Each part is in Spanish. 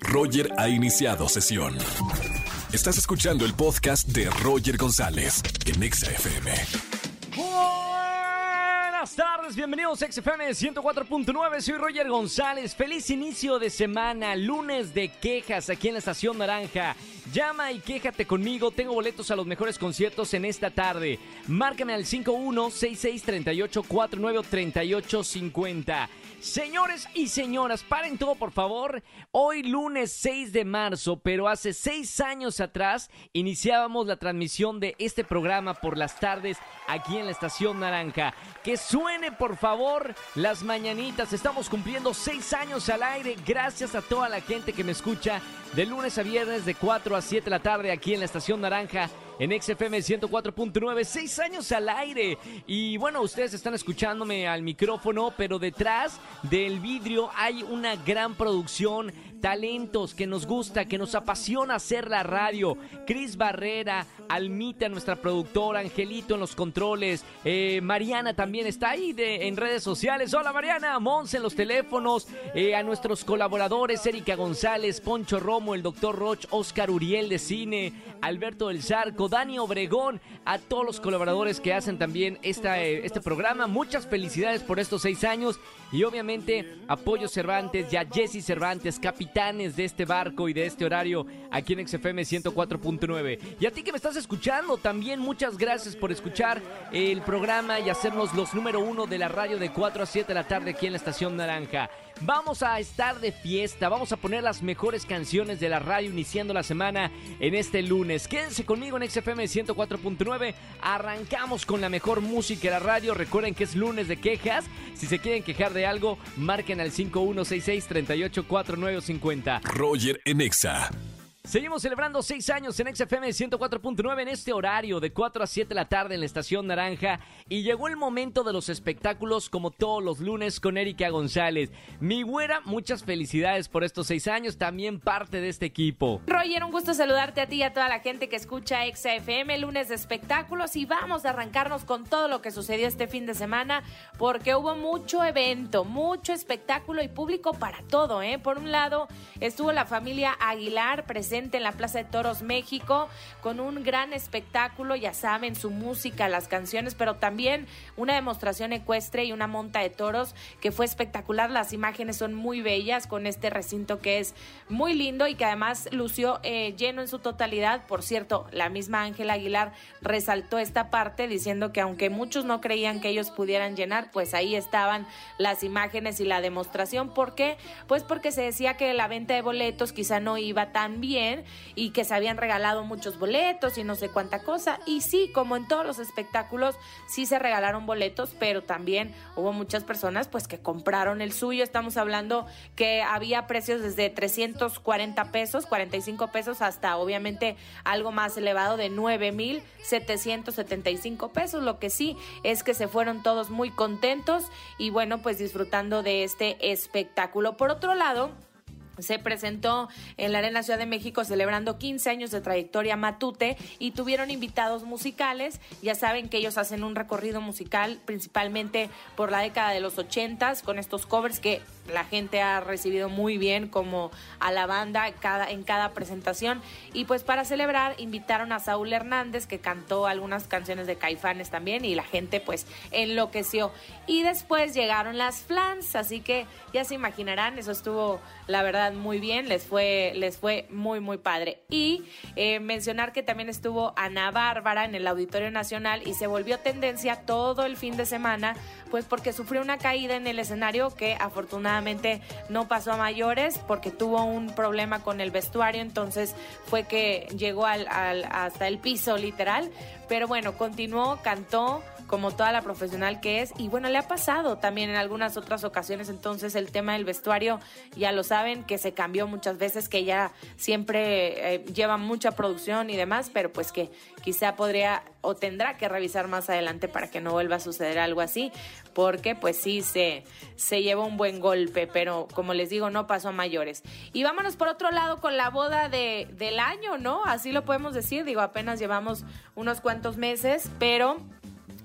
Roger ha iniciado sesión. Estás escuchando el podcast de Roger González en Exa FM. Buenas tardes, bienvenidos a XFM 104.9, soy Roger González, feliz inicio de semana, lunes de quejas aquí en la Estación Naranja. Llama y quéjate conmigo, tengo boletos a los mejores conciertos en esta tarde. Márcame al 516638493850. Señores y señoras, paren todo por favor. Hoy lunes 6 de marzo, pero hace seis años atrás iniciábamos la transmisión de este programa por las tardes aquí en la Estación Naranja. Que suene por favor las mañanitas. Estamos cumpliendo seis años al aire. Gracias a toda la gente que me escucha de lunes a viernes de 4 a 7 de la tarde aquí en la Estación Naranja en XFM 104.9, seis años al aire. Y bueno, ustedes están escuchándome al micrófono, pero detrás del vidrio hay una gran producción, talentos que nos gusta, que nos apasiona hacer la radio. Cris Barrera, Almita, nuestra productora, Angelito en los controles, eh, Mariana también está ahí en redes sociales. Hola Mariana, Mons en los teléfonos, eh, a nuestros colaboradores, Erika González, Poncho Romo, el doctor Roch, Oscar Uriel de Cine, Alberto del Zarco, Dani Obregón, a todos los colaboradores que hacen también esta, eh, este programa. Muchas felicidades por estos seis años y obviamente Apoyo Cervantes y a Jesse Cervantes, de este barco y de este horario aquí en XFM 104.9. Y a ti que me estás escuchando también, muchas gracias por escuchar el programa y hacernos los número uno de la radio de 4 a 7 de la tarde aquí en la Estación Naranja. Vamos a estar de fiesta, vamos a poner las mejores canciones de la radio iniciando la semana en este lunes. Quédense conmigo en XFM 104.9. Arrancamos con la mejor música de la radio. Recuerden que es lunes de quejas. Si se quieren quejar de algo, marquen al 5166-384950. Roger en Exa. Seguimos celebrando seis años en XFM 104.9 en este horario de 4 a 7 de la tarde en la Estación Naranja y llegó el momento de los espectáculos como todos los lunes con Erika González. Mi güera, muchas felicidades por estos seis años, también parte de este equipo. Roger, un gusto saludarte a ti y a toda la gente que escucha XFM, lunes de espectáculos y vamos a arrancarnos con todo lo que sucedió este fin de semana porque hubo mucho evento, mucho espectáculo y público para todo, ¿eh? Por un lado estuvo la familia Aguilar presente en la Plaza de Toros México con un gran espectáculo, ya saben, su música, las canciones, pero también una demostración ecuestre y una monta de toros que fue espectacular. Las imágenes son muy bellas con este recinto que es muy lindo y que además lució eh, lleno en su totalidad. Por cierto, la misma Ángela Aguilar resaltó esta parte diciendo que aunque muchos no creían que ellos pudieran llenar, pues ahí estaban las imágenes y la demostración. ¿Por qué? Pues porque se decía que la venta de boletos quizá no iba tan bien y que se habían regalado muchos boletos y no sé cuánta cosa. Y sí, como en todos los espectáculos, sí se regalaron boletos, pero también hubo muchas personas pues que compraron el suyo. Estamos hablando que había precios desde 340 pesos, 45 pesos, hasta obviamente algo más elevado de 9 mil 775 pesos. Lo que sí es que se fueron todos muy contentos y bueno, pues disfrutando de este espectáculo. Por otro lado, se presentó en la Arena Ciudad de México celebrando 15 años de trayectoria Matute y tuvieron invitados musicales. Ya saben que ellos hacen un recorrido musical principalmente por la década de los 80 con estos covers que la gente ha recibido muy bien como a la banda cada, en cada presentación. Y pues para celebrar invitaron a Saúl Hernández que cantó algunas canciones de Caifanes también y la gente pues enloqueció. Y después llegaron las flans, así que ya se imaginarán, eso estuvo la verdad muy bien, les fue, les fue muy muy padre. Y eh, mencionar que también estuvo Ana Bárbara en el Auditorio Nacional y se volvió tendencia todo el fin de semana pues porque sufrió una caída en el escenario que afortunadamente no pasó a mayores porque tuvo un problema con el vestuario, entonces fue que llegó al, hasta el piso literal, pero bueno, continuó, cantó como toda la profesional que es. Y bueno, le ha pasado también en algunas otras ocasiones. Entonces, el tema del vestuario, ya lo saben, que se cambió muchas veces, que ya siempre eh, lleva mucha producción y demás, pero pues que quizá podría o tendrá que revisar más adelante para que no vuelva a suceder algo así, porque pues sí se, se lleva un buen golpe, pero como les digo, no pasó a mayores. Y vámonos por otro lado con la boda de, del año, ¿no? Así lo podemos decir, digo, apenas llevamos unos cuantos meses, pero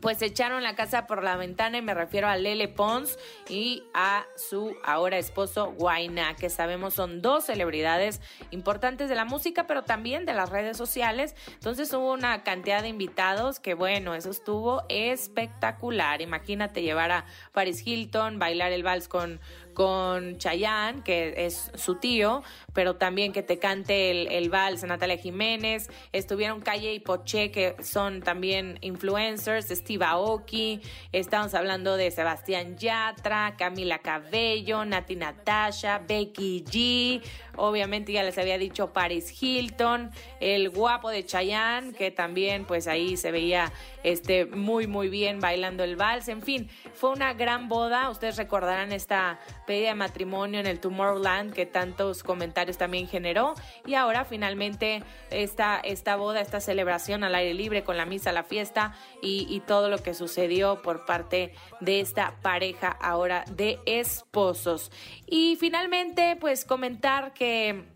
pues echaron la casa por la ventana y me refiero a Lele Pons y a su ahora esposo Guaina, que sabemos son dos celebridades importantes de la música, pero también de las redes sociales. Entonces hubo una cantidad de invitados que bueno, eso estuvo espectacular. Imagínate llevar a Paris Hilton, bailar el vals con con Chayanne, que es su tío, pero también que te cante el, el vals Natalia Jiménez, estuvieron Calle y Poche, que son también influencers, Steve Aoki, estamos hablando de Sebastián Yatra, Camila Cabello, Nati Natasha, Becky G, obviamente ya les había dicho Paris Hilton, el guapo de Chayanne, que también pues ahí se veía este, muy muy bien bailando el vals, en fin, fue una gran boda, ustedes recordarán esta pedida de matrimonio en el Tomorrowland que tantos comentarios también generó. Y ahora finalmente esta, esta boda, esta celebración al aire libre con la misa, la fiesta y, y todo lo que sucedió por parte de esta pareja ahora de esposos. Y finalmente pues comentar que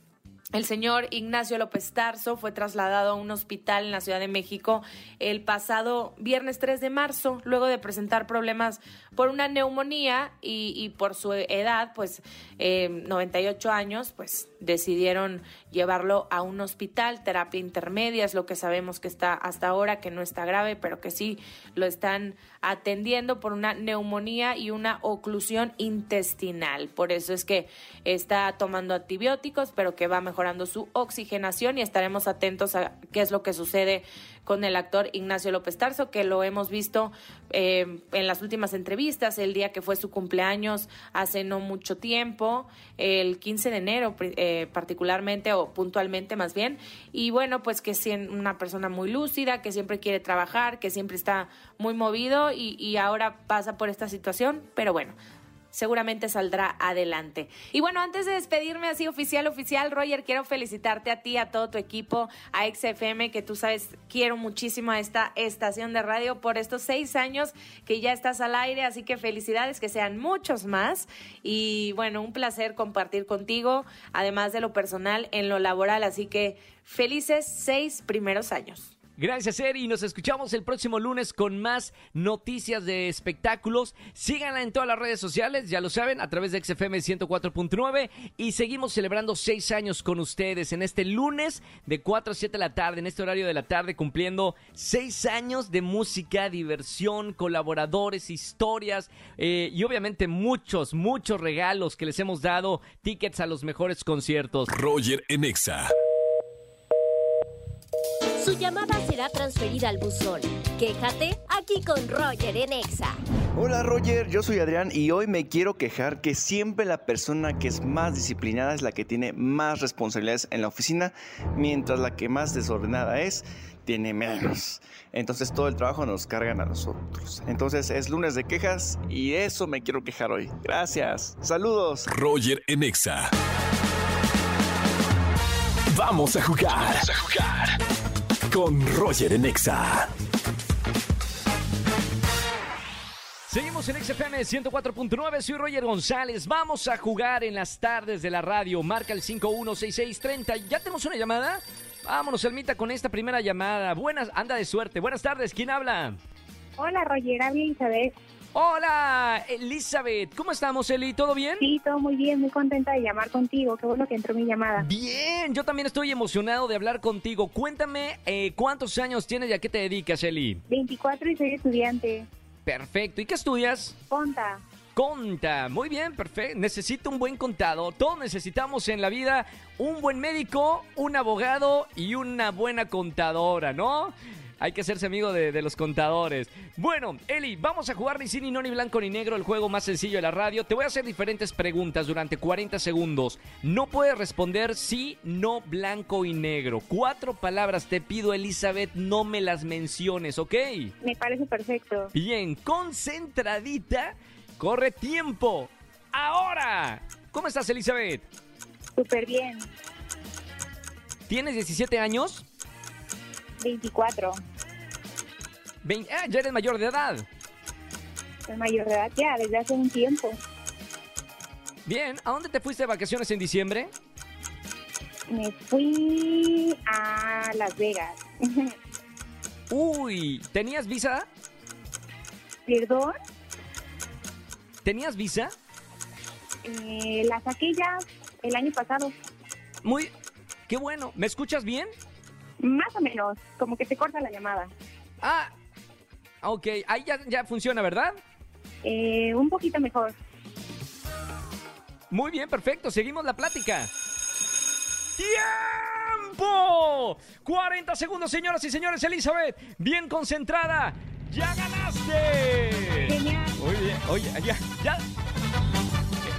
el señor Ignacio López Tarso fue trasladado a un hospital en la Ciudad de México el pasado viernes 3 de marzo, luego de presentar problemas por una neumonía y, por su edad, pues 98 eh, años, pues decidieron llevarlo a un hospital, terapia intermedia, es lo que sabemos que está hasta ahora, que no está grave, pero que sí lo están atendiendo por una neumonía y una oclusión intestinal. Por eso es que está tomando antibióticos, pero que va su oxigenación y estaremos atentos a qué es lo que sucede con el actor Ignacio López Tarso, que lo hemos visto eh, en las últimas entrevistas, el día que fue su cumpleaños hace no mucho tiempo, el 15 de enero eh, particularmente o puntualmente más bien. Y bueno, pues que es una persona muy lúcida, que siempre quiere trabajar, que siempre está muy movido y, y ahora pasa por esta situación, pero bueno, seguramente saldrá adelante. Y bueno, antes de despedirme así oficial, oficial, Roger, quiero felicitarte a ti, a todo tu equipo, a XFM, que tú sabes, quiero muchísimo a esta estación de radio por estos seis años que ya estás al aire, así que felicidades, que sean muchos más. Y bueno, un placer compartir contigo, además de lo personal, en lo laboral, así que felices seis primeros años. Gracias, Eri. Nos escuchamos el próximo lunes con más noticias de espectáculos. Síganla en todas las redes sociales, ya lo saben, a través de XFM 104.9. Y seguimos celebrando seis años con ustedes en este lunes de 4 a 7 de la tarde, en este horario de la tarde, cumpliendo seis años de música, diversión, colaboradores, historias eh, y obviamente muchos, muchos regalos que les hemos dado, tickets a los mejores conciertos. Roger Enexa. Su llamada será transferida al buzón. Quéjate aquí con Roger en Exa. Hola Roger, yo soy Adrián y hoy me quiero quejar que siempre la persona que es más disciplinada es la que tiene más responsabilidades en la oficina, mientras la que más desordenada es tiene menos. Entonces todo el trabajo nos cargan a nosotros. Entonces es lunes de quejas y eso me quiero quejar hoy. Gracias. Saludos. Roger en Exa. Vamos a jugar. Vamos a jugar con Roger en Exa. Seguimos en XFM 104.9, soy Roger González. Vamos a jugar en las tardes de la radio. Marca el 516630. ¿Ya tenemos una llamada? Vámonos, Elmita, con esta primera llamada. Buenas, anda de suerte. Buenas tardes, ¿quién habla? Hola, Roger, habla Isabel. Hola, Elizabeth. ¿Cómo estamos, Eli? ¿Todo bien? Sí, todo muy bien. Muy contenta de llamar contigo. Qué bueno que entró mi llamada. Bien, yo también estoy emocionado de hablar contigo. Cuéntame eh, cuántos años tienes y a qué te dedicas, Eli. 24 y soy estudiante. Perfecto. ¿Y qué estudias? Conta. Conta, muy bien, perfecto. Necesito un buen contador. Todos necesitamos en la vida un buen médico, un abogado y una buena contadora, ¿no? Hay que hacerse amigo de, los contadores. Bueno, Eli, vamos a jugar ni sí, ni no, ni blanco, ni negro, el juego más sencillo de la radio. Te voy a hacer diferentes preguntas durante 40 segundos. No puedes responder sí, no, blanco y negro. Cuatro palabras te pido, Elizabeth, no me las menciones, ¿ok? Me parece perfecto. Bien, concentradita. Corre tiempo. Ahora. ¿Cómo estás, Elizabeth? Súper bien. ¿Tienes 17 años? 24. ah, ya eres mayor de edad. Soy mayor de edad ya, desde hace un tiempo. Bien, ¿a dónde te fuiste de vacaciones en diciembre? Me fui a Las Vegas. Uy, ¿tenías visa? Perdón, ¿Tenías visa? eh, la saqué ya el año pasado. Muy... Qué bueno. ¿Me escuchas bien? Más o menos, como que se corta la llamada. Ah, ok. Ahí ya, ya funciona, ¿verdad? Eh, un poquito mejor. Muy bien, perfecto. Seguimos la plática. ¡Tiempo! 40 segundos, señoras y señores. Elizabeth, bien concentrada. ¡Ya ganaste! Genial. Muy bien. Oye, ya, ya.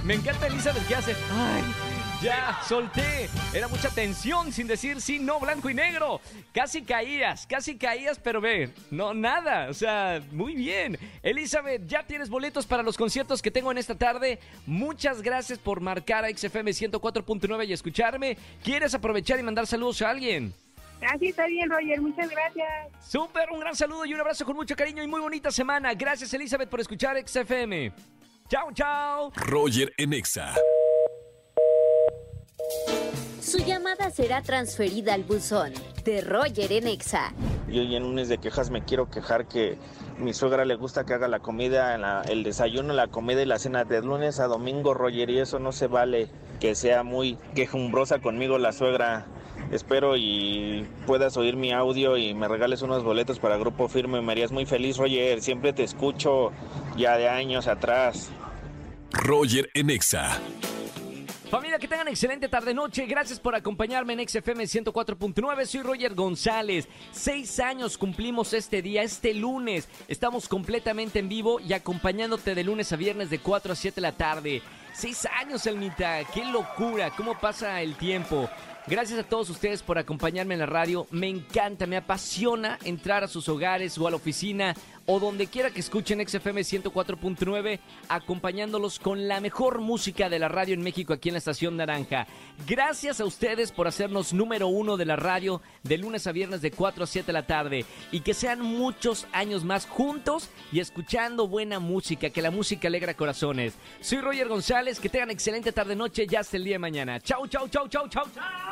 Me encanta Elizabeth que hace. ¡Ay! Ya, solté. Era mucha tensión sin decir sí, no, blanco y negro. Casi caías, casi caías, pero ve, no, nada. O sea, muy bien. Elizabeth, ya tienes boletos para los conciertos que tengo en esta tarde. Muchas gracias por marcar a XFM 104.9 y escucharme. ¿Quieres aprovechar y mandar saludos a alguien? Así está bien, Roger. Muchas gracias. Súper, un gran saludo y un abrazo con mucho cariño y muy bonita semana. Gracias, Elizabeth, por escuchar XFM. Chao, chao. Roger en Exa. Su llamada será transferida al buzón de Roger en Exa. Y hoy en lunes de quejas me quiero quejar que mi suegra le gusta que haga la comida, la- el desayuno, la comida y la cena de lunes a domingo, Roger, y eso no se vale que sea muy quejumbrosa conmigo la suegra. Espero y puedas oír mi audio y me regales unos boletos para Grupo Firme. Me harías muy feliz, Roger. Siempre te escucho ya de años atrás. Roger en Exa. Familia, que tengan excelente tarde-noche. Gracias por acompañarme en XFM 104.9. Soy Roger González. Seis años cumplimos este día, este lunes. Estamos completamente en vivo y acompañándote de lunes a viernes de 4 a 7 de la tarde. Seis años, Elmita. Qué locura. ¿Cómo pasa el tiempo? Gracias a todos ustedes por acompañarme en la radio. Me encanta, me apasiona entrar a sus hogares o a la oficina o donde quiera que escuchen XFM 104.9, acompañándolos con la mejor música de la radio en México aquí en la Estación Naranja. Gracias a ustedes por hacernos número uno de la radio de lunes a viernes de 4 a 7 de la tarde y que sean muchos años más juntos y escuchando buena música, que la música alegra corazones. Soy Roger González, que tengan excelente tarde-noche ya hasta el día de mañana. Chau, chau, chau, chau, chau, chau.